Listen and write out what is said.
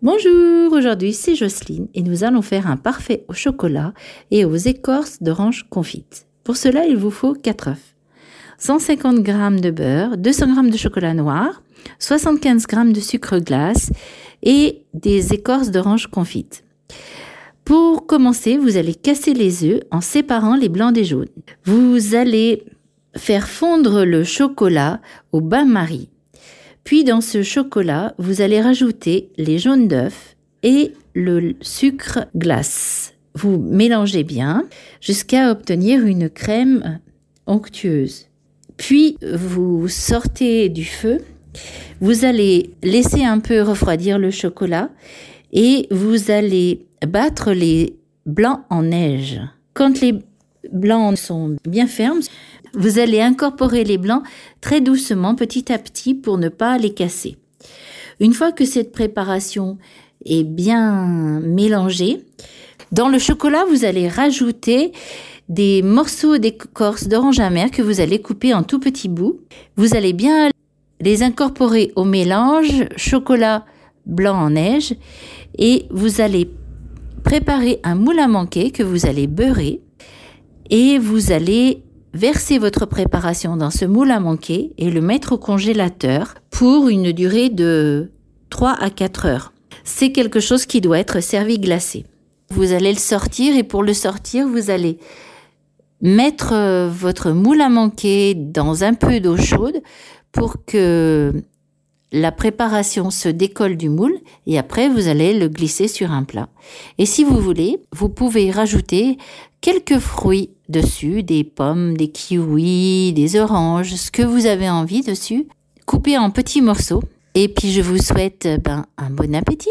Bonjour, aujourd'hui c'est Jocelyne et nous allons faire un parfait au chocolat et aux écorces d'orange confite. Pour cela, il vous faut 4 œufs, 150 g de beurre, 200 g de chocolat noir, 75 g de sucre glace et des écorces d'orange confite. Pour commencer, vous allez casser les œufs en séparant les blancs des jaunes. Vous allez faire fondre le chocolat au bain-marie. Puis dans ce chocolat, vous allez rajouter les jaunes d'œufs et le sucre glace. Vous mélangez bien jusqu'à obtenir une crème onctueuse. Puis vous sortez du feu. Vous allez laisser un peu refroidir le chocolat et vous allez battre les blancs en neige. Quand les blancs sont bien fermes, vous allez incorporer les blancs très doucement, petit à petit, pour ne pas les casser. Une fois que cette préparation est bien mélangée, dans le chocolat, vous allez rajouter des morceaux d'écorce d'orange amère que vous allez couper en tout petits bouts. Vous allez bien les incorporer au mélange chocolat blanc en neige et vous allez préparer un moule à manquer que vous allez beurrer et vous allez verser votre préparation dans ce moule à manquer et le mettre au congélateur pour une durée de 3 à 4 heures. C'est quelque chose qui doit être servi glacé. Vous allez le sortir et pour le sortir, vous allez mettre euh, votre moule à manquer dans un peu d'eau chaude pour que la préparation se décolle du moule et après vous allez le glisser sur un plat. Et si vous voulez, vous pouvez rajouter quelques fruits dessus, des pommes, des kiwis, des oranges, ce que vous avez envie dessus, coupez en petits morceaux. Et puis je vous souhaite ben, un bon appétit.